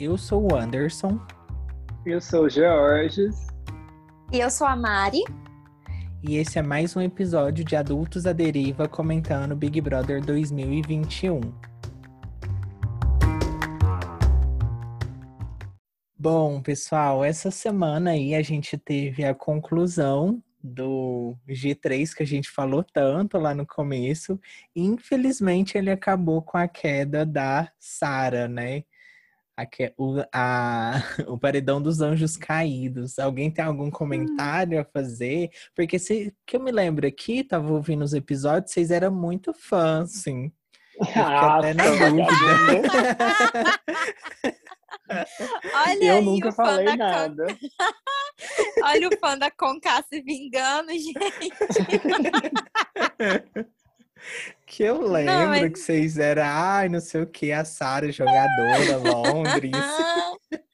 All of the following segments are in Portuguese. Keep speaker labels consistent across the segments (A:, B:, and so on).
A: Eu sou o Anderson.
B: Eu sou o Georges.
C: E eu sou a Mari.
A: E esse é mais um episódio de Adultos à Deriva comentando Big Brother 2021. Bom, pessoal, essa semana aí a gente teve a conclusão do G3 que a gente falou tanto lá no começo. Infelizmente, ele acabou com a queda da Sara, né? A, o, a, o paredão dos anjos caídos. Alguém tem algum comentário a fazer? Porque se que eu me lembro aqui, tava ouvindo os episódios, vocês eram muito fãs, sim.
B: Ah, até na dúvida.
C: Olha
B: eu
C: aí,
B: nunca falei nada. Con...
C: Olha o fã da Conká se vingando, gente.
A: Que eu lembro não, mas... que vocês eram, ai, não sei o que, a Sara jogadora, Londres.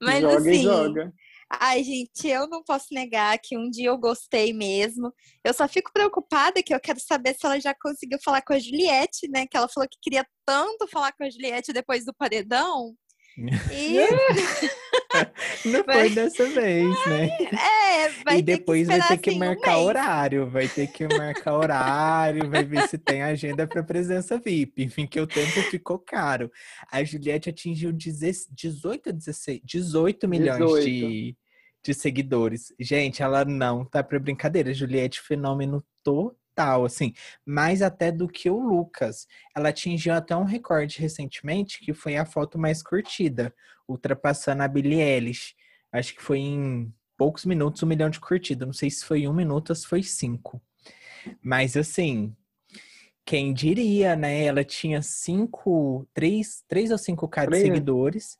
C: mas
B: joga
C: assim,
B: e joga.
C: Ai, gente, eu não posso negar que um dia eu gostei mesmo. Eu só fico preocupada que eu quero saber se ela já conseguiu falar com a Juliette, né? Que ela falou que queria tanto falar com a Juliette depois do paredão. E...
A: Não foi dessa vez, né?
C: É, vai
A: E depois
C: ter
A: vai ter que
C: assim,
A: marcar
C: um
A: horário, vai ter que marcar horário, vai ver se tem agenda para presença VIP. Enfim, que o tempo ficou caro. A Juliette atingiu 18 16, 18 milhões
B: 18.
A: De, de seguidores. Gente, ela não tá para brincadeira. Juliette, fenômeno total total, assim, mais até do que o Lucas. Ela atingiu até um recorde recentemente, que foi a foto mais curtida, ultrapassando a Billie Eilish. Acho que foi em poucos minutos um milhão de curtidas. Não sei se foi um minuto ou se foi cinco. Mas assim, quem diria, né? Ela tinha cinco, três, três ou cinco K de seguidores.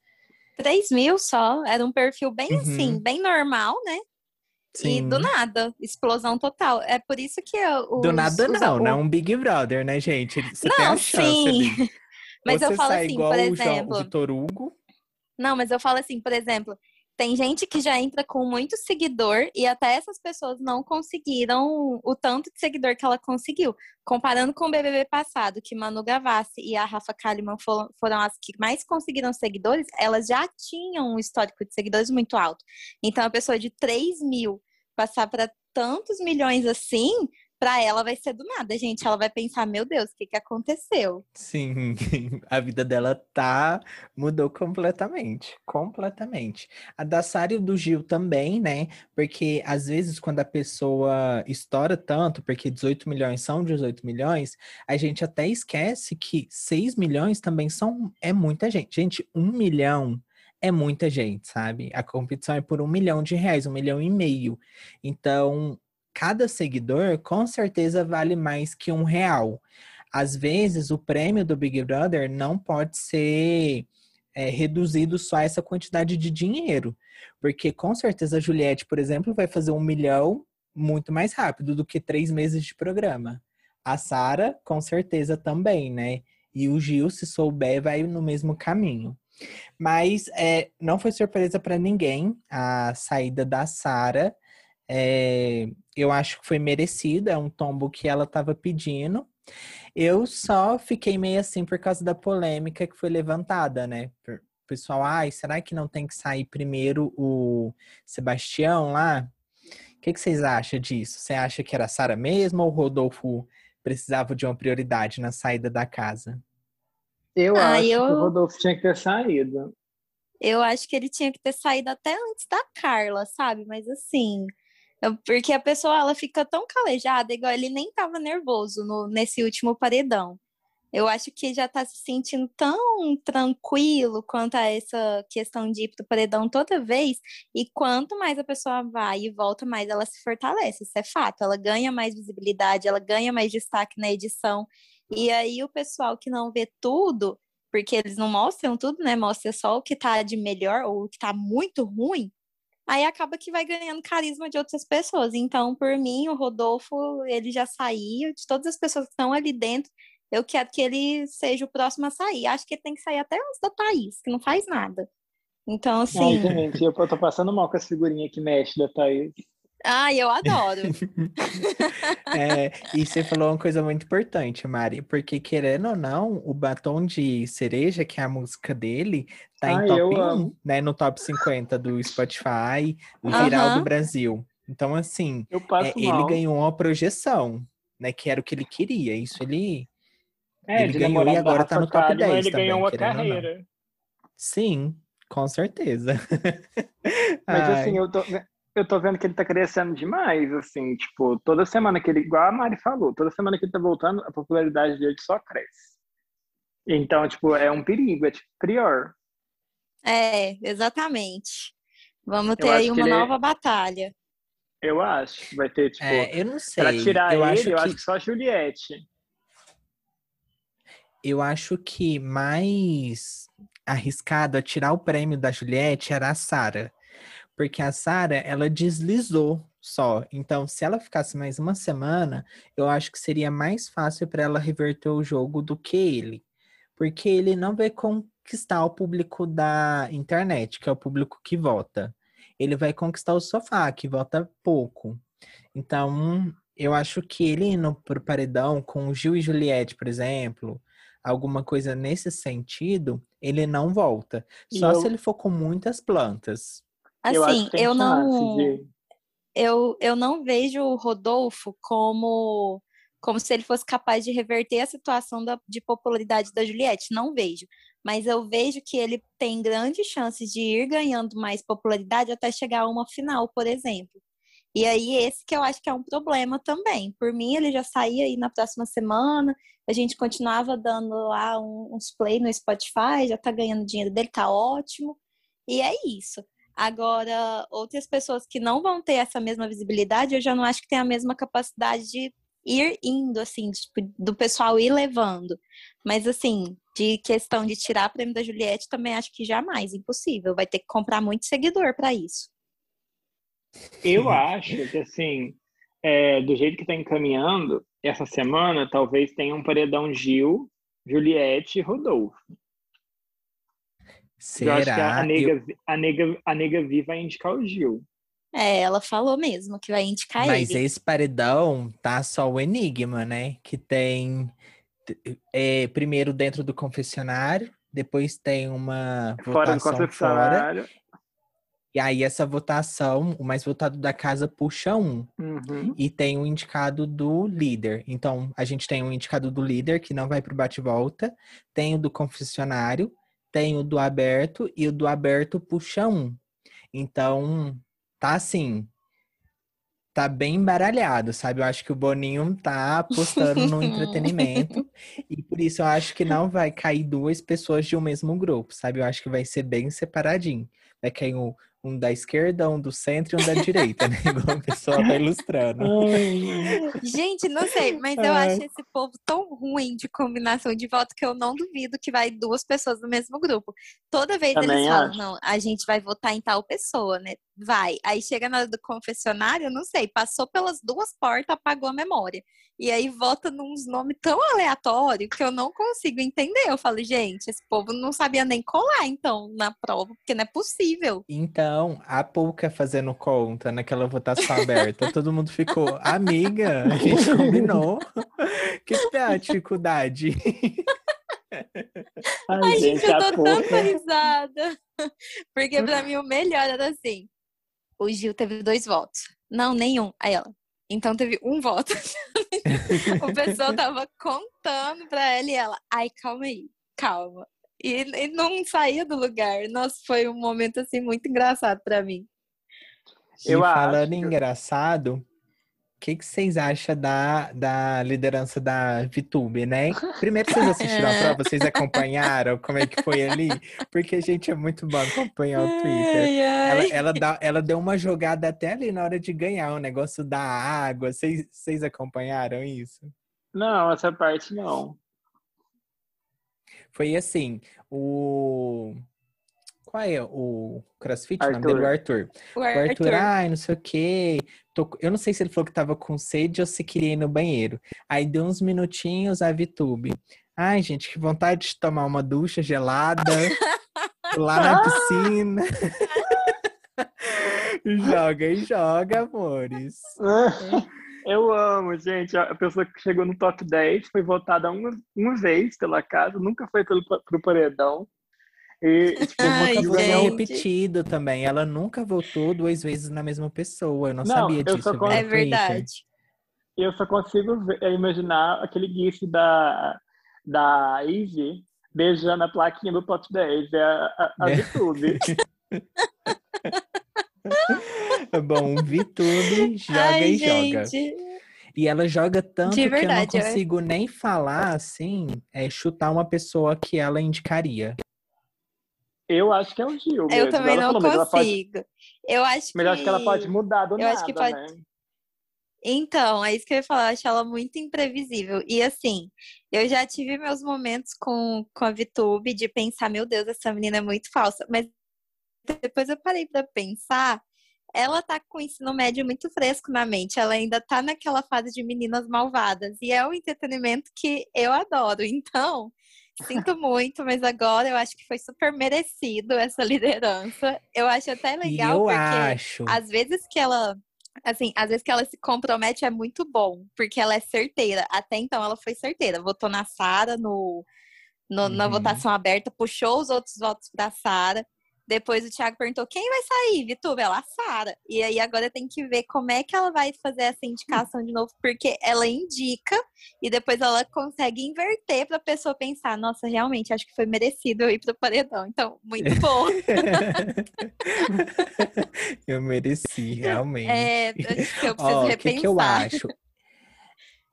C: 3 mil só, era um perfil bem uhum. assim, bem normal, né? Sim. E do nada, explosão total. É por isso que eu.
A: do nada os, não, não é um Big Brother, né, gente? Você
C: não,
A: chance
C: sim. Mas eu falo assim, por exemplo.
A: O Vitor Hugo.
C: Não, mas eu falo assim, por exemplo, tem gente que já entra com muito seguidor e até essas pessoas não conseguiram o tanto de seguidor que ela conseguiu. Comparando com o BBB passado, que Manu Gavassi e a Rafa Kalimann foram, foram as que mais conseguiram seguidores, elas já tinham um histórico de seguidores muito alto. Então, a pessoa de 3 mil passar para tantos milhões assim, para ela vai ser do nada, gente. Ela vai pensar, meu Deus, o que, que aconteceu?
A: Sim, a vida dela tá mudou completamente, completamente. A da Sara e do Gil também, né? Porque às vezes quando a pessoa estoura tanto, porque 18 milhões são 18 milhões, a gente até esquece que 6 milhões também são é muita gente. Gente, um milhão é muita gente, sabe? A competição é por um milhão de reais, um milhão e meio. Então, cada seguidor com certeza vale mais que um real. Às vezes, o prêmio do Big Brother não pode ser é, reduzido só a essa quantidade de dinheiro. Porque com certeza a Juliette, por exemplo, vai fazer um milhão muito mais rápido do que três meses de programa. A Sara, com certeza, também, né? E o Gil, se souber, vai no mesmo caminho. Mas é, não foi surpresa para ninguém a saída da Sara. É, eu acho que foi merecida, é um tombo que ela estava pedindo. Eu só fiquei meio assim por causa da polêmica que foi levantada, né? O pessoal, ai, será que não tem que sair primeiro o Sebastião lá? O que, que vocês acham disso? Você acha que era a Sara mesmo ou o Rodolfo precisava de uma prioridade na saída da casa?
B: Eu
C: Ah,
B: acho
C: eu-
B: que o Rodolfo tinha que ter saído.
C: Eu acho que ele tinha que ter saído até antes da Carla, sabe? Mas assim, porque a pessoa ela fica tão calejada, igual ele nem tava nervoso no, nesse último paredão. Eu acho que já tá se sentindo tão tranquilo quanto a essa questão de ir pro paredão toda vez. E quanto mais a pessoa vai e volta, mais ela se fortalece. Isso é fato. Ela ganha mais visibilidade, ela ganha mais destaque na edição. E aí o pessoal que não vê tudo, porque eles não mostram tudo, né? Mostra só o que tá de melhor ou o que tá muito ruim. Aí acaba que vai ganhando carisma de outras pessoas. Então, por mim, o Rodolfo, ele já saiu. De todas as pessoas que estão ali dentro, eu quero que ele seja o próximo a sair. Acho que ele tem que sair até antes da Thaís, que não faz nada. Então,
B: Ai,
C: assim,
B: gente, eu tô passando mal com essa figurinha que mexe da Thaís.
C: Ai, eu adoro.
A: É, e você falou uma coisa muito importante, Mari, porque querendo ou não, o Batom de Cereja, que é a música dele, tá em
B: Ai,
A: top
B: eu
A: 1,
B: amo.
A: né? No top 50 do Spotify, Viral
C: Aham.
A: do Brasil. Então, assim,
B: Eu
A: é, ele ganhou uma projeção, né? Que era o que ele queria. Isso ele.
B: É,
A: ele
B: de
A: ganhou e agora tá no top
B: Kalimann,
A: 10
B: ele ganhou
A: também,
B: uma
A: querendo ou não.
B: carreira.
A: Sim, com certeza.
B: Mas
A: Ai,
B: assim, eu tô, eu tô vendo que ele tá crescendo demais, assim, tipo, toda semana que ele, igual a Mari falou, toda semana que ele tá voltando, a popularidade dele só cresce. Então, tipo, é um perigo, é tipo pior.
C: É, exatamente. Vamos ter aí uma
B: ele é-
C: nova batalha.
B: Eu acho que vai ter, tipo,
A: é, eu não sei.
B: pra tirar
A: eu
B: ele,
A: acho
B: eu
A: que...
B: acho que só a Juliette.
A: Eu acho que mais arriscado a tirar o prêmio da Juliette era a Sara. Porque a Sara, ela deslizou só. Então, se ela ficasse mais uma semana, eu acho que seria mais fácil para ela reverter o jogo do que ele. Porque ele não vai conquistar o público da internet, que é o público que vota. Ele vai conquistar o sofá, que vota pouco. Então, eu acho que ele indo pro paredão com o Gil e Juliette, por exemplo, alguma coisa nesse sentido, ele não volta. Só
B: eu-
A: se ele for com muitas plantas.
B: Eu
C: Assim, eu
B: chance
C: não.
B: de...
C: eu, eu não vejo o Rodolfo como como se ele fosse capaz de reverter a situação da, de popularidade da Juliette. Não vejo. Mas eu vejo que ele tem grandes chances de ir ganhando mais popularidade até chegar a uma final, por exemplo. E aí, esse que eu acho que é um problema também. Por mim, ele já saía aí na próxima semana, a gente continuava dando lá uns play no Spotify, já tá ganhando dinheiro dele, tá ótimo. E é isso. Agora, outras pessoas que não vão ter essa mesma visibilidade, eu já não acho que tem a mesma capacidade de ir indo, assim, tipo, do pessoal ir levando. Mas, assim, de questão de tirar prêmio da Juliette, também acho que jamais, impossível. Vai ter que comprar muito seguidor para isso.
B: Eu acho que, assim, é, do jeito que tá encaminhando, essa semana talvez tenha um paredão Gil, Juliette e Rodolfo. Eu acho que a,
A: Será?
B: a,
A: Eu-
B: nega, a, nega, a nega Vi vai indicar o Gil.
C: É, ela falou mesmo que vai indicar
A: Mas
C: ele.
A: esse paredão tá só o enigma, né? Que tem é, primeiro dentro do confessionário, depois tem uma
B: Fora do
A: votação fora,
B: confessionário.
A: e aí essa votação, o mais votado da casa puxa um.
B: Uhum.
A: E tem o indicado do líder. Então, a gente tem o indicado do líder, que não vai pro bate-volta, tem o do confessionário, tem o do aberto, e o do aberto puxa um. Então, tá assim. Tá bem embaralhado, sabe? Eu acho que o Boninho tá apostando no entretenimento. E por isso eu acho que não vai cair duas pessoas de um mesmo grupo, sabe? Eu acho que vai ser bem separadinho. Vai cair um, um da esquerda, um do centro e um da direita, né? Igual o pessoal tá ilustrando.
C: Gente, não sei, mas eu
A: Ai.
C: acho esse povo tão ruim de combinação de voto que eu não duvido que vai duas pessoas do mesmo grupo. Toda vez
B: Também
C: eles falam,
B: acho.
C: não, a gente vai votar em tal pessoa, né? Vai. Aí chega na hora do confessionário, eu não sei, passou pelas duas portas, apagou a memória. E aí vota nos nomes tão aleatórios que eu não consigo entender. Eu falo, gente, esse povo não sabia nem colar, então, na prova, porque não é possível.
A: Então, a Pouca fazendo conta naquela votação aberta, todo mundo ficou, amiga, a gente combinou. O que, que tem a dificuldade?
B: Ai,
C: Ai, gente, eu
B: pouca.
C: tanta risada. Porque pra mim o melhor era assim. O Gil teve dois votos. Não, nenhum. Aí ela. Então teve um voto. o pessoal tava contando pra ela e ela. Ai, calma aí, calma. E, e não saía do lugar. Nossa, foi um momento assim muito engraçado pra mim.
B: Eu
A: e falando
B: acho
A: engraçado, que, que vocês acham da, da liderança da VTube, né? Primeiro vocês assistiram a prova, vocês acompanharam como é que foi ali? Porque, gente, é muito bom acompanhar o Twitter.
C: Ai,
A: Ela,
C: ai.
A: ela, dá, ela deu uma jogada até ali na hora de ganhar o negócio da água. Vocês, vocês acompanharam isso?
B: Não, essa parte não.
A: Foi assim, o... Qual é o crossfit? O nome dele? O Arthur.
C: O
A: O Arthur,
C: Arthur.
A: ai, não sei o quê. Tô Eu não sei se ele falou que tava com sede ou se queria ir no banheiro. Aí deu uns minutinhos a Vitube. Ai, gente, que vontade de tomar uma ducha gelada lá na piscina. joga e joga, amores.
B: Eu amo, gente. A pessoa que chegou no top 10 foi votada uma, uma vez pela casa, nunca foi pelo, pro paredão. E, tipo,
C: Ai, gente.
A: repetido também. Ela nunca votou duas vezes na mesma pessoa. Eu não,
B: Não,
A: sabia
B: eu
A: disso.
B: con-
C: É verdade.
B: eu só consigo ver- é, imaginar aquele gif da, da Ivy beijando a plaquinha do top 10. É a, a, a
A: É.
B: VTube.
A: Bom, vi tudo, joga
C: Ai,
A: e joga.
C: gente.
A: E ela joga tanto
C: De
A: que eu não
C: verdade, eu-
A: consigo nem falar assim, é chutar uma pessoa que ela indicaria.
B: Eu acho que é o Gil.
C: Eu
B: mesmo.
C: também
B: Ela
C: não
B: falou, ela pode-
C: consigo. Eu acho que.
B: Mas eu acho que ela pode mudar do
C: eu
B: nada,
C: acho que pode-
B: né?
C: Então, é isso que eu ia falar, eu acho ela muito imprevisível. E assim, eu já tive meus momentos com, com a VTube de pensar, meu Deus, essa menina é muito falsa. Mas depois eu parei pra pensar, ela tá com o ensino médio muito fresco na mente, ela ainda tá naquela fase de meninas malvadas. E é um entretenimento que eu adoro. Então, sinto muito, mas agora eu acho que foi super merecido essa liderança. Eu acho até legal,
A: eu
C: porque
A: acho.
C: às vezes que ela assim, às vezes que ela se compromete é muito bom, porque ela é certeira. Até então ela foi certeira, votou na Sara no, no- na
A: Uhum.
C: votação aberta, puxou os outros votos para Sara. Depois o Thiago perguntou: "Quem vai sair, Vitube?" Ela, a Sara. E aí agora tem que ver como é que ela vai fazer essa indicação de novo, porque ela indica e depois ela consegue inverter para a pessoa pensar: "Nossa, realmente acho que foi merecido eu ir pro paredão". Então, muito bom.
A: eu mereci, realmente.
C: É, acho que eu preciso
A: Ó, o
C: repensar.
A: que, que eu acho?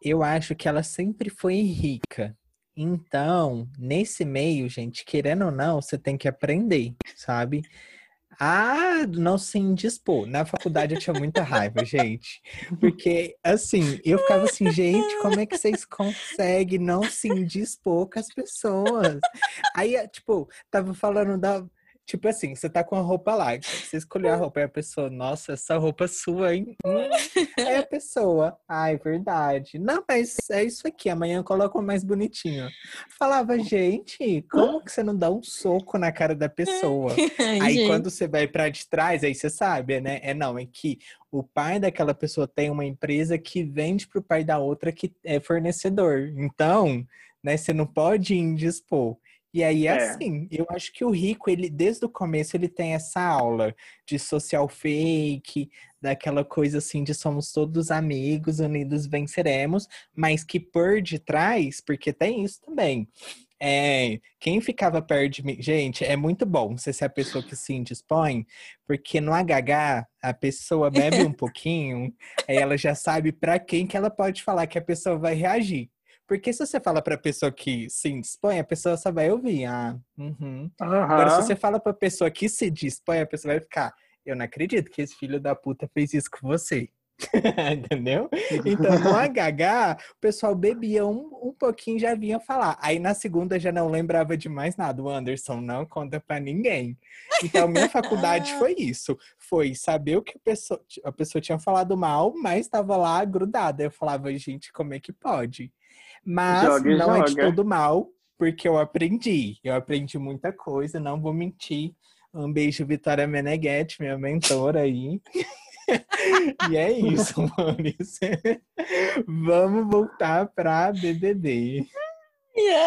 A: Eu acho que ela sempre foi rica. Então, nesse meio, gente, querendo ou não, você tem que aprender, sabe? A não se indispor. Na faculdade eu tinha muita raiva, gente. Porque, assim, eu ficava assim, gente, como é que vocês conseguem não se indispor com as pessoas? Aí, tipo, tava falando da. Tipo assim, você tá com a roupa lá, você escolheu a roupa, e a pessoa, nossa, essa roupa é sua, hein? Hum, é a pessoa. Ai, verdade. Não, mas é isso aqui, amanhã eu coloco mais bonitinho. Falava, gente, como que você não dá um soco na cara da pessoa? Aí
C: Gente.
A: quando você vai pra de trás, aí você sabe, né? É não, é que o pai daquela pessoa tem uma empresa que vende pro pai da outra que é fornecedor. Então, né, você não pode indispor. E aí,
B: É.
A: assim, eu acho que o rico, ele, desde o começo, ele tem essa aula de social fake, daquela coisa assim de somos todos amigos, unidos venceremos, mas que por detrás, porque tem isso também. É, quem ficava perto de mim, gente, é muito bom você ser a pessoa que se indispõe, porque no HH a pessoa bebe um pouquinho, aí ela já sabe para quem que ela pode falar que a pessoa vai reagir. Porque se você fala pra pessoa que se indispõe, a pessoa só vai ouvir. Ah, uhum. Agora, se você fala pra pessoa que se dispõe, a pessoa vai ficar. Eu não acredito que esse filho da puta fez isso com você. Entendeu? Então, no HH, o pessoal bebia um, um pouquinho e já vinha falar. Aí na segunda já não lembrava de mais nada. O Anderson não conta pra ninguém. Então, minha faculdade foi isso. Foi saber o que a pessoa, a pessoa tinha falado mal, mas estava lá grudada. Eu falava, gente, como é que pode? Mas
B: Joga
A: não é de todo mal, porque eu aprendi. Eu aprendi muita coisa, não vou mentir. Um beijo, Vitória Meneghetti, minha mentora aí. e é isso, Maurício. Vamos voltar para BBB.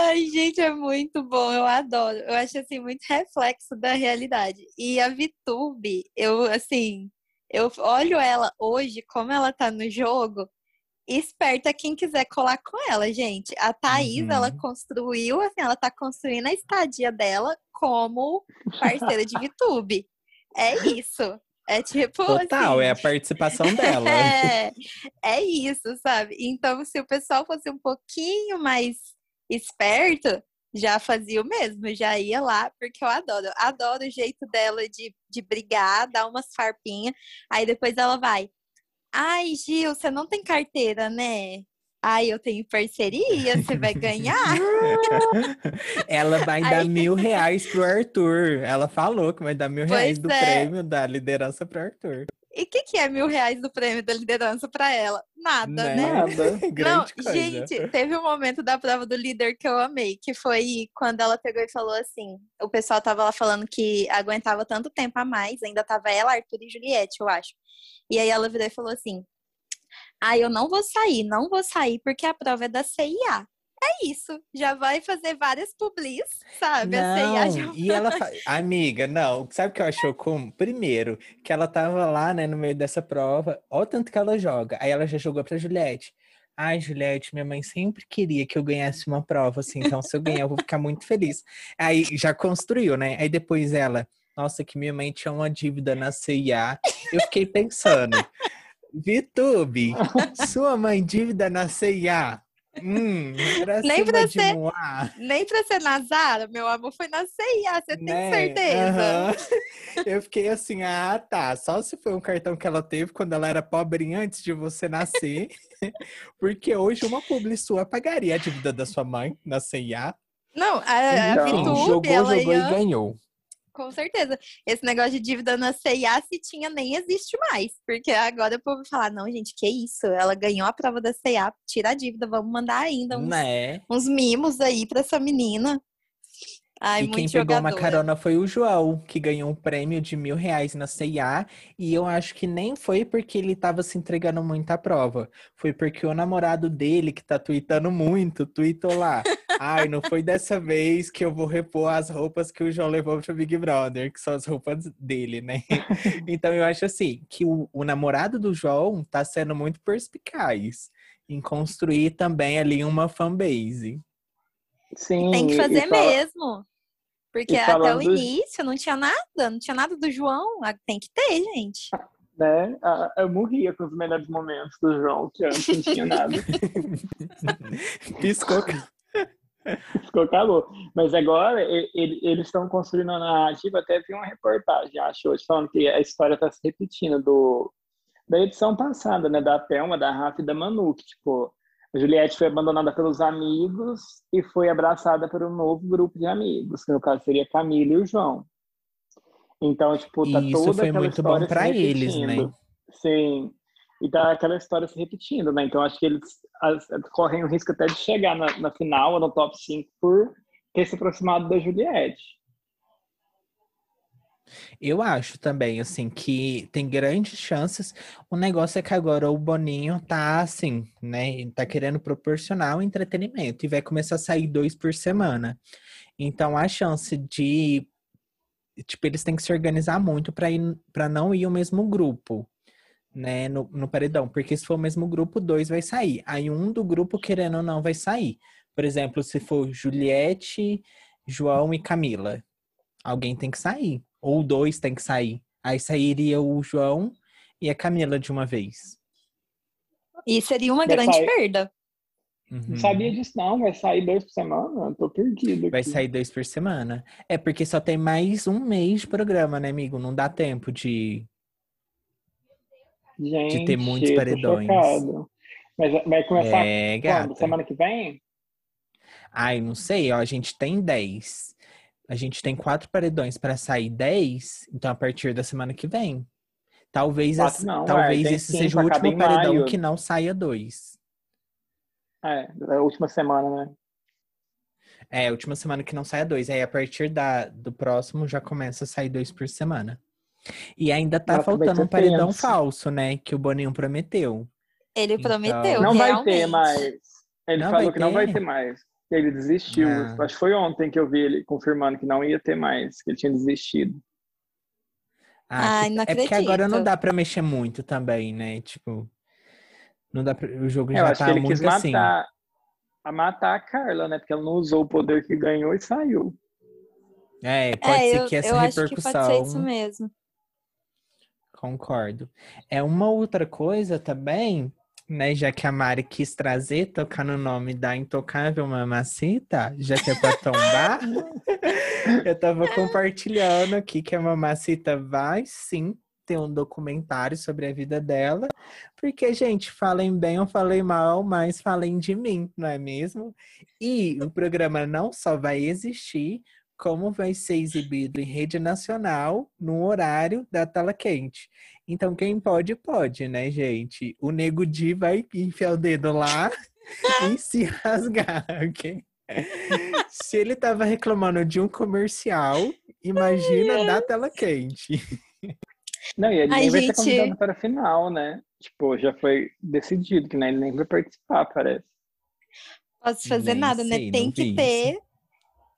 C: Ai, gente, é muito bom, eu adoro. Eu acho assim muito reflexo da realidade. E a Vitube, eu assim, eu olho ela hoje como ela tá no jogo, esperta quem quiser colar com ela, gente. A Thaís,
A: Uhum.
C: ela construiu, assim, ela tá construindo a estadia dela como parceira de Vitube. É isso. É tipo
A: Total,
C: assim,
A: é a participação dela.
C: é, é isso, sabe? Então, se o pessoal fosse um pouquinho mais esperto, já fazia o mesmo, já ia lá, porque eu adoro. Adoro o jeito dela de, de brigar, dar umas farpinhas, aí depois ela vai. Ai, Gil, você não tem carteira, né? Ai, eu tenho parceria, você vai ganhar.
A: Ela vai dar mil reais pro Arthur. Ela falou que vai dar mil reais
C: Pois
A: do
C: é.
A: prêmio da liderança pro Arthur.
C: E o que, que é mil reais do prêmio da liderança para ela? Nada, né?
A: Né?
B: Nada.
C: Não,
A: coisa.
C: gente, teve um momento da prova do líder que eu amei, que foi quando ela pegou e falou assim: o pessoal tava lá falando que aguentava tanto tempo a mais, ainda tava ela, Arthur e Juliette, eu acho. E aí ela virou e falou assim: Ah, eu não vou sair, não vou sair porque a prova é da CIA. É isso, já vai fazer várias publis, sabe? a CIA já
A: Não, e ela, fa- amiga, não, sabe o que eu achou como? Primeiro, que ela tava lá, né, no meio dessa prova, olha o tanto que ela joga. Aí ela já jogou pra Juliette. Ai, Juliette, minha mãe sempre queria que eu ganhasse uma prova, assim, então se eu ganhar, eu vou ficar muito feliz. Aí já construiu, né? Aí depois ela, nossa, que minha mãe tinha uma dívida na CIA. Eu fiquei pensando, Vitube, sua mãe dívida na CIA. Hum,
C: Nem pra ser-
A: Moá.
C: Nem pra ser Nazara, meu amor, foi na CIA, você tem
A: Né?
C: certeza?
A: Aham. Eu fiquei assim, ah, tá. Só se foi um cartão que ela teve quando ela era pobrinha antes de você nascer. Porque hoje uma publi sua pagaria a dívida da sua mãe na CIA.
C: Não, a, a
B: Então,
C: Vitube,
A: jogou,
C: ela
A: jogou
C: ia...
A: e ganhou.
C: Com certeza. Esse negócio de dívida na CIA, se tinha, nem existe mais. Porque agora o povo vai falar, não, gente, que isso? Ela ganhou a prova da CIA, tira a dívida, vamos mandar ainda uns,
A: Né?
C: uns mimos aí pra essa menina. Ai,
A: e quem pegou uma
C: jogadora.
A: carona foi o João, que ganhou um prêmio de mil reais na CIA. E eu acho que nem foi porque ele tava se entregando muito à prova. Foi porque o namorado dele, que tá tweetando muito, tweetou lá. Ai, não foi dessa vez que eu vou repor as roupas que o João levou pro Big Brother, que são as roupas dele, né? Então eu acho assim, que o, o namorado do João tá sendo muito perspicaz em construir também ali uma fanbase.
B: Sim.
C: Tem que fazer
B: fala-
C: mesmo. Porque até o início não tinha nada, não tinha nada do João. Ah, Tem que ter, gente.
B: Né? Ah, Eu morria com os melhores momentos do João, que antes não tinha nada.
A: Piscou.
B: Ficou calor. Mas agora ele- eles estão construindo a narrativa. Até vi uma reportagem, acho, hoje, falando que a história está se repetindo do, da edição passada, né? Da Thelma, da Rafa e da Manu. Que, tipo, a Juliette foi abandonada pelos amigos e foi abraçada por um novo grupo de amigos, que no caso seria a Camila e o João. Então, tipo, tá
A: E isso
B: toda
A: foi muito bom pra eles, né?
B: Sim. E tá aquela história se repetindo, né? Então acho que eles as- correm o risco até de chegar na, na final ou no top 5 por ter se aproximado da Juliette.
A: Eu acho também, assim, que tem grandes chances. O negócio é que agora o Boninho tá assim, né? Tá querendo proporcionar o entretenimento e vai começar a sair dois por semana. Então a chance de. Tipo, eles têm que se organizar muito para não ir o mesmo grupo, né? No, no paredão. Porque se for o mesmo grupo, dois vai sair. Aí um do grupo, querendo ou não, vai sair. Por exemplo, se for Juliette, João e Camila. Alguém tem que sair. Ou dois tem que sair. Aí sairia o João e a Camila de uma vez.
C: E seria uma
B: Vai
C: grande
B: sair.
C: perda.
A: Uhum.
B: Não sabia disso, não. Vai sair dois por semana? Eu tô perdido.
A: Vai
B: aqui.
A: sair dois por semana. É porque só tem mais um mês de programa, né, amigo? Não dá tempo de.
B: Gente,
A: ter muitos paredões.
B: Mas vai começar
A: É,
B: quando? Semana que vem?
A: Ai, não sei, ó. A gente tem 10. A gente tem quatro paredões para sair 10. Então, a partir da semana que vem. Talvez,
B: Quatro
A: esse,
B: não,
A: talvez esse seja o último paredão
B: maio.
A: que não saia dois.
B: É, a última semana, né?
A: É, a última semana que não saia dois. Aí, a partir da, do próximo, já começa a sair dois por semana. E ainda tá
B: Nossa,
A: faltando um paredão
B: tenso.
A: falso, né? Que o Boninho prometeu.
C: Ele
A: Então-
C: prometeu.
B: Não vai ter
C: realmente.
B: mais. Ele
A: Não
B: falou
A: vai
B: que não vai
A: ter?
B: mais. Ele desistiu.
A: Ah.
B: Acho que foi ontem que eu vi ele confirmando que não ia ter mais, que ele tinha desistido.
A: Ah,
C: Ai,
A: que-
C: não
A: é porque agora não
C: acredito.
A: dá pra mexer muito também, né? Tipo, não dá pra... o jogo
B: Eu
A: já
B: acho
A: tá
B: que ele
A: muito
B: quis
A: assim.
B: matar, a matar a Carla, né? Porque ela não usou o poder que ganhou e saiu.
A: É, pode
C: É,
A: ser
C: eu,
A: que essa
C: eu acho que pode
A: repercussão.
C: ser isso mesmo.
A: Concordo. É uma outra coisa também, né? Já que a Mari quis trazer, tocar no nome da Intocável Mamacita, já que é pra tombar. eu tava compartilhando aqui que a Mamacita vai sim ter um documentário sobre a vida dela. Porque, gente, falem bem ou falem mal, mas falem de mim, não é mesmo? E o programa não só vai existir, como vai ser exibido em rede nacional no horário da tela quente. Então, quem pode, pode, né, gente? O Nego Di vai enfiar o dedo lá e se rasgar, ok? Se ele tava reclamando de um comercial, imagina da tela quente.
B: Não, e ele
C: Ai,
B: nem vai
C: gente.
B: ser convidado para a final, né? Tipo, já foi decidido que né, ele nem vai participar, parece.
C: Posso fazer
A: Nem
C: nada, né?
A: sei,
C: Tem
A: não
C: que ter.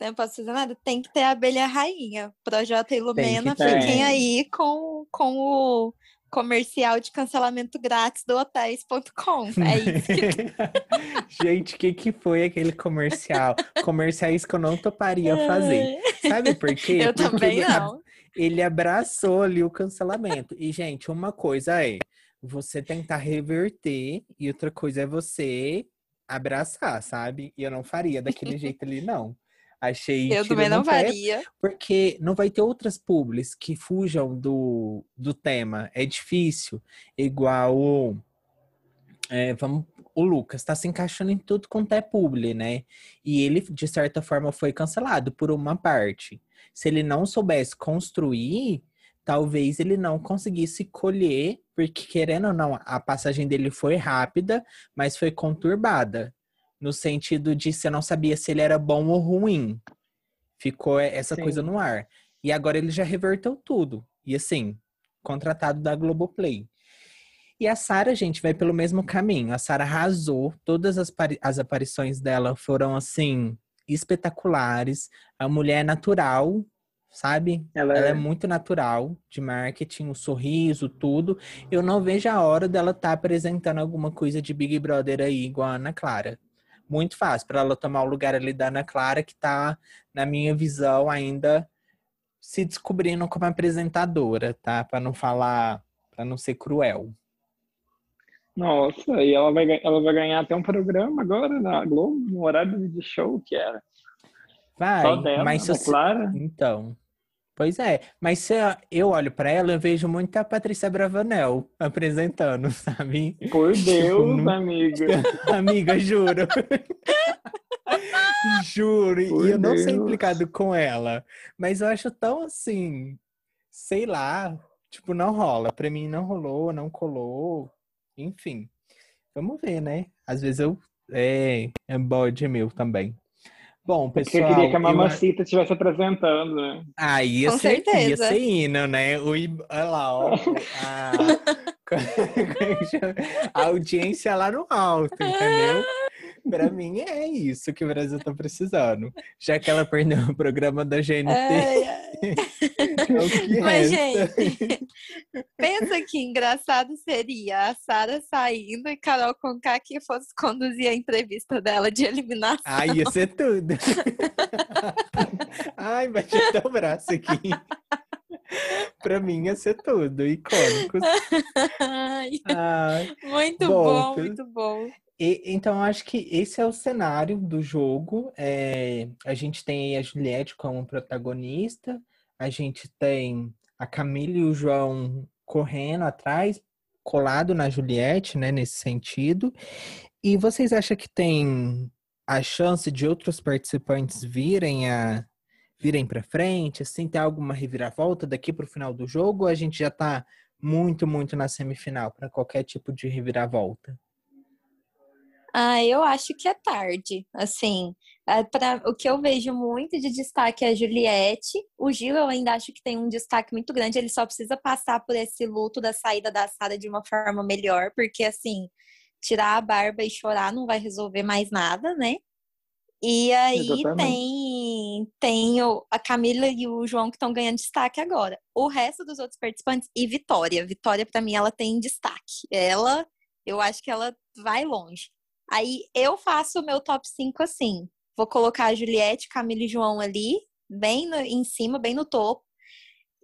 C: Não posso fazer nada, tem que ter a abelha rainha. Projota e Lumena, fiquem aí com, com o comercial de cancelamento grátis do hotéis.com. É isso que
A: Gente, o que, que foi aquele comercial? Comerciais que eu não toparia fazer. Sabe por quê?
C: Eu
A: Porque
C: também
A: ele,
C: não.
A: ele abraçou ali o cancelamento. E, gente, uma coisa é você tentar reverter, e outra coisa é você abraçar, sabe? E eu não faria daquele jeito ali, não. Achei
C: Eu também não
A: porque não vai ter outras publis que fujam do, do tema. É difícil. Igual é, vamos, o Lucas tá se encaixando em tudo quanto é publi, né? E ele, de certa forma, foi cancelado por uma parte. Se ele não soubesse construir, talvez ele não conseguisse colher, porque querendo ou não, a passagem dele foi rápida, mas foi conturbada. No sentido de você não sabia se ele era bom ou ruim. Ficou essa
B: Sim.
A: coisa no ar. E agora ele já reverteu tudo. E assim, contratado da Globoplay. E a Sara, gente, vai pelo mesmo caminho. A Sara arrasou. Todas as, as aparições dela foram, assim, espetaculares. A mulher é natural, sabe?
B: Ela,
A: Ela é
B: é
A: muito natural de marketing, o sorriso, tudo. Eu não vejo a hora dela estar apresentando alguma coisa de Big Brother aí, igual a Ana Clara. Muito fácil para ela tomar o lugar ali da Ana Clara, que tá, na minha visão, ainda se descobrindo como apresentadora, tá? Para não falar, para não ser cruel.
B: Nossa, e ela vai, ela vai ganhar até um programa agora na Globo, no horário de show que era.
A: Vai,
B: Só dela,
A: mas se
B: Clara.
A: Então. Pois é, mas se eu olho para ela, eu vejo muito a Patrícia Bravanel apresentando, sabe?
B: Por Deus,
A: não-
B: amiga.
A: Amiga, juro. juro.
B: Por
A: e eu não sou
B: Deus.
A: implicado com ela. Mas eu acho tão assim, sei lá, tipo, não rola. Pra mim não rolou, não colou. Enfim. Vamos ver, né? Às vezes eu. É, é bode meu também. Bom,
B: Porque
A: pessoal.
B: eu queria que a
A: eu-
B: Mamacita estivesse apresentando, né?
A: Ah, ia
C: Com
A: ser, ia
C: certeza.
A: ser hino, né? O, I- olha lá, ó. A, a audiência lá no alto, entendeu? Pra mim é isso que o Brasil tá precisando. Já que ela perdeu o programa da GNT, é que
C: Mas,
A: resta.
C: gente, pensa que engraçado seria a Sara saindo e Carol Conká que fosse conduzir a entrevista dela de eliminação.
A: Ai, ia ser tudo. Ai, bati até o braço aqui. Pra mim ia ser tudo, icônicos.
C: Ai,
A: Ai.
C: muito
A: Bom,
C: bom,
A: pe-
C: muito bom.
A: E- então, acho que esse é o cenário do jogo. É, a gente tem aí a Juliette como protagonista, a gente tem a Camila e o João correndo atrás, colado na Juliette, né, nesse sentido. E vocês acham que tem a chance de outros participantes virem a virem para frente, assim, ter alguma reviravolta daqui para o final do jogo? Ou a gente já tá muito, muito na semifinal para qualquer tipo de reviravolta?
C: Ah, eu acho que é tarde. Assim, é pra, o que eu vejo muito de destaque é a Juliette. O Gil, eu ainda acho que tem um destaque muito grande. Ele só precisa passar por esse luto da saída da Sara de uma forma melhor, porque, assim, tirar a barba e chorar não vai resolver mais nada, né? E aí
B: Exatamente.
C: tem, tem o- a Camila e o João que estão ganhando destaque agora. O resto dos outros participantes e Vitória. Vitória, pra mim, ela tem destaque. Ela, eu acho que ela vai longe. Aí eu faço o meu top 5 assim. Vou colocar a Juliette, Camila e João ali, bem no- em cima, bem no topo.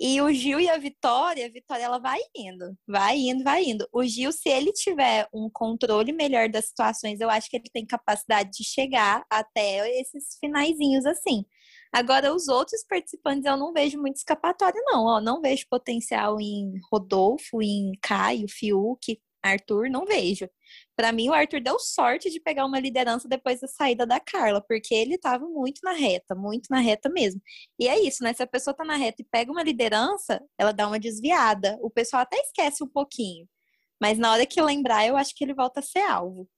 C: E o Gil e a Vitória, a Vitória ela vai indo, vai indo, vai indo. O Gil, se ele tiver um controle melhor das situações, eu acho que ele tem capacidade de chegar até esses finaizinhos assim. Agora, os outros participantes eu não vejo muito escapatória, não. Ó, não vejo potencial em Rodolfo, em Caio, Fiuk. Arthur, não vejo. Para mim, o Arthur deu sorte de pegar uma liderança depois da saída da Carla, porque ele estava muito na reta, muito na reta mesmo. E é isso, né? Se a pessoa tá na reta e pega uma liderança, ela dá uma desviada. O pessoal até esquece um pouquinho. Mas na hora que lembrar, eu acho que ele volta a ser alvo.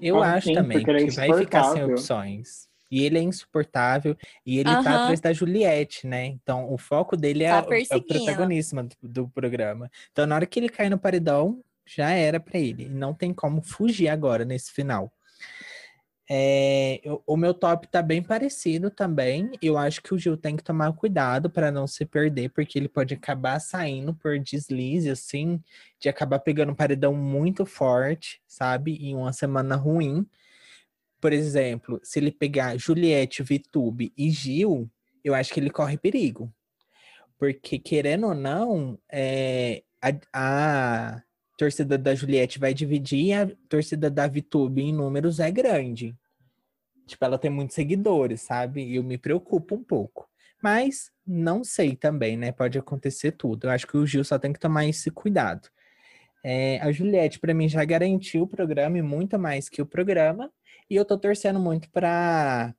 A: Eu ah, acho sim, também que vai ficar sem opções. E ele é insuportável. E ele uhum. tá atrás da Juliette, né? Então, o foco dele é, tá o, é o protagonismo do, do, programa. Então, na hora que ele cai no paredão, já era para ele. Não tem como fugir agora nesse final. É, eu, o meu top tá bem parecido também. Eu acho que o Gil tem que tomar cuidado para não se perder, porque ele pode acabar saindo por deslize, assim, de acabar pegando um paredão muito forte, sabe? Em uma semana ruim. Por exemplo, se ele pegar Juliette, Vitube e Gil, eu acho que ele corre perigo. Porque, querendo ou não, é, a, a torcida da Juliette vai dividir e a torcida da Vitube em números é grande. Tipo, ela tem muitos seguidores, sabe? E eu me preocupo um pouco. Mas não sei também, né? Pode acontecer tudo. Eu acho que o Gil só tem que tomar esse cuidado. É, a Juliette, para mim, já garantiu o programa e muito mais que o programa. E eu tô torcendo muito para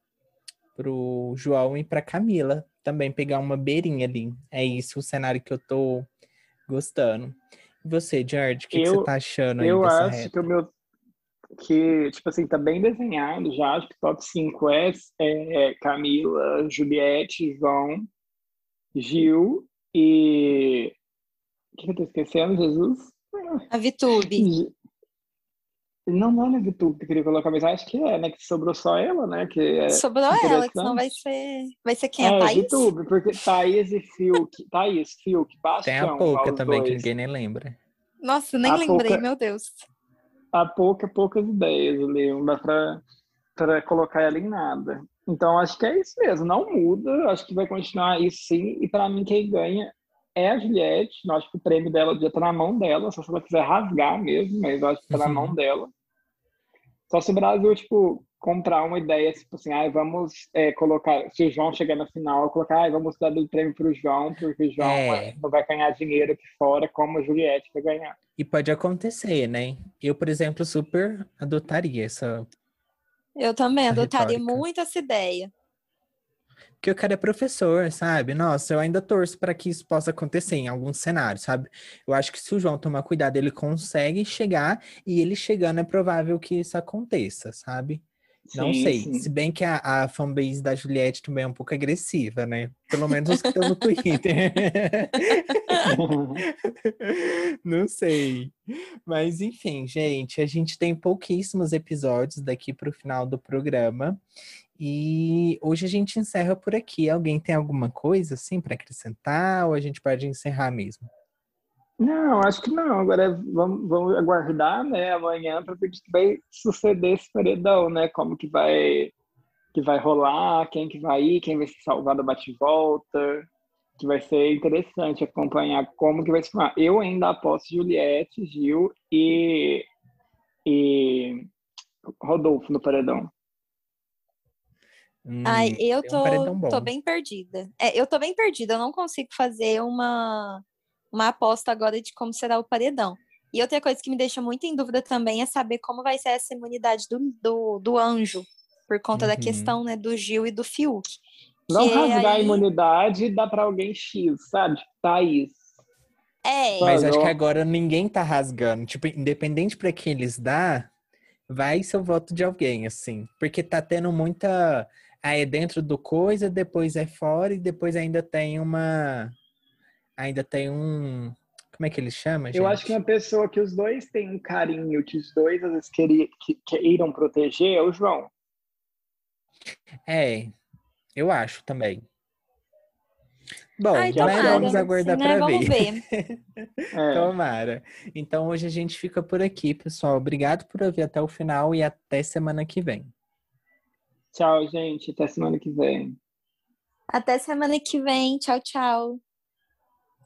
A: pro João e para Camila também pegar uma beirinha ali. É isso o cenário que eu tô gostando. E você, George, o que, que, você tá achando aí
B: Eu acho
A: reta?
B: que o meu que, tipo assim, tá bem desenhado já, acho que top 5 é, é Camila, Juliette, João, Gil e... O que, que eu tô esquecendo, Jesus?
C: A Vitube.
B: Não, não é a Vitube que eu queria colocar, mas acho que é, né? Que sobrou só ela, né? Que é
C: sobrou ela, que não vai ser. Vai ser quem? É, a Thaís?
B: Vitube, porque Thaís e Fiuk. Thaís, Fiuk, Bastião.
A: Tem a Pouca também, dois. que ninguém nem lembra.
C: Nossa, nem a lembrei, pouca, meu Deus.
B: Há pouca, poucas ideias ali, não dá pra, pra colocar ela em nada. Então, acho que é isso mesmo, não muda, acho que vai continuar isso sim, e para mim quem ganha é a Juliette, eu acho que o prêmio dela já tá na mão dela, só se ela quiser rasgar mesmo, mas eu acho que tá uhum. na mão dela. Só se o Brasil, tipo, comprar uma ideia, tipo assim, ah, vamos é, colocar, se o João chegar na final, colocar, ah, vamos dar o prêmio pro João, porque o João é. não vai ganhar dinheiro aqui fora como a Juliette vai ganhar.
A: E pode acontecer, né? Eu, por exemplo, super adotaria essa.
C: Eu também adotaria retórica. muito essa ideia.
A: Porque o cara é professor, sabe? Nossa, eu ainda torço para que isso possa acontecer em alguns cenários, sabe? Eu acho que se o João tomar cuidado, ele consegue chegar e ele chegando é provável que isso aconteça, sabe? Não sim, sei. Sim. Se bem que a, a fanbase da Juliette também é um pouco agressiva, né? Pelo menos os que estão no Twitter. Não sei. Mas enfim, gente, a gente tem pouquíssimos episódios daqui para o final do programa. E hoje a gente encerra por aqui. Alguém tem alguma coisa assim para acrescentar ou a gente pode encerrar mesmo?
B: Não, acho que não. Agora vamos, vamos aguardar, né, amanhã para ver o que vai suceder esse paredão, né? Como que vai que vai rolar, quem que vai ir, quem vai se salvar do bate-volta, que vai ser interessante acompanhar como que vai se formar. Eu ainda aposto Juliette, Gil e, e Rodolfo no paredão.
C: Hum, Ai, eu tô, um tô bem perdida. É, eu tô bem perdida, eu não consigo fazer uma, uma aposta agora de como será o paredão. E outra coisa que me deixa muito em dúvida também é saber como vai ser essa imunidade do, do, do anjo, por conta uhum. da questão né, do Gil e do Fiuk.
B: Não rasgar aí... a imunidade dá para alguém X, sabe? Thaís.
C: É.
A: Mas acho que agora ninguém tá rasgando. Tipo, independente para quem eles dá, vai ser o voto de alguém, assim. Porque tá tendo muita Aí é dentro do coisa, depois é fora e depois ainda tem uma. Ainda tem um. Como é que ele chama? Gente?
B: Eu acho que uma pessoa que os dois têm um carinho, que os dois às vezes queriam, que, queiram proteger é o João.
A: É, eu acho também. Bom,
C: Ai, tomara,
A: vamos aguardar né? para ver. ver. é. Tomara. Então hoje a gente fica por aqui, pessoal. Obrigado por ouvir até o final e até semana que vem.
B: Tchau, gente. Até semana que vem.
C: Até semana que vem. Tchau, tchau.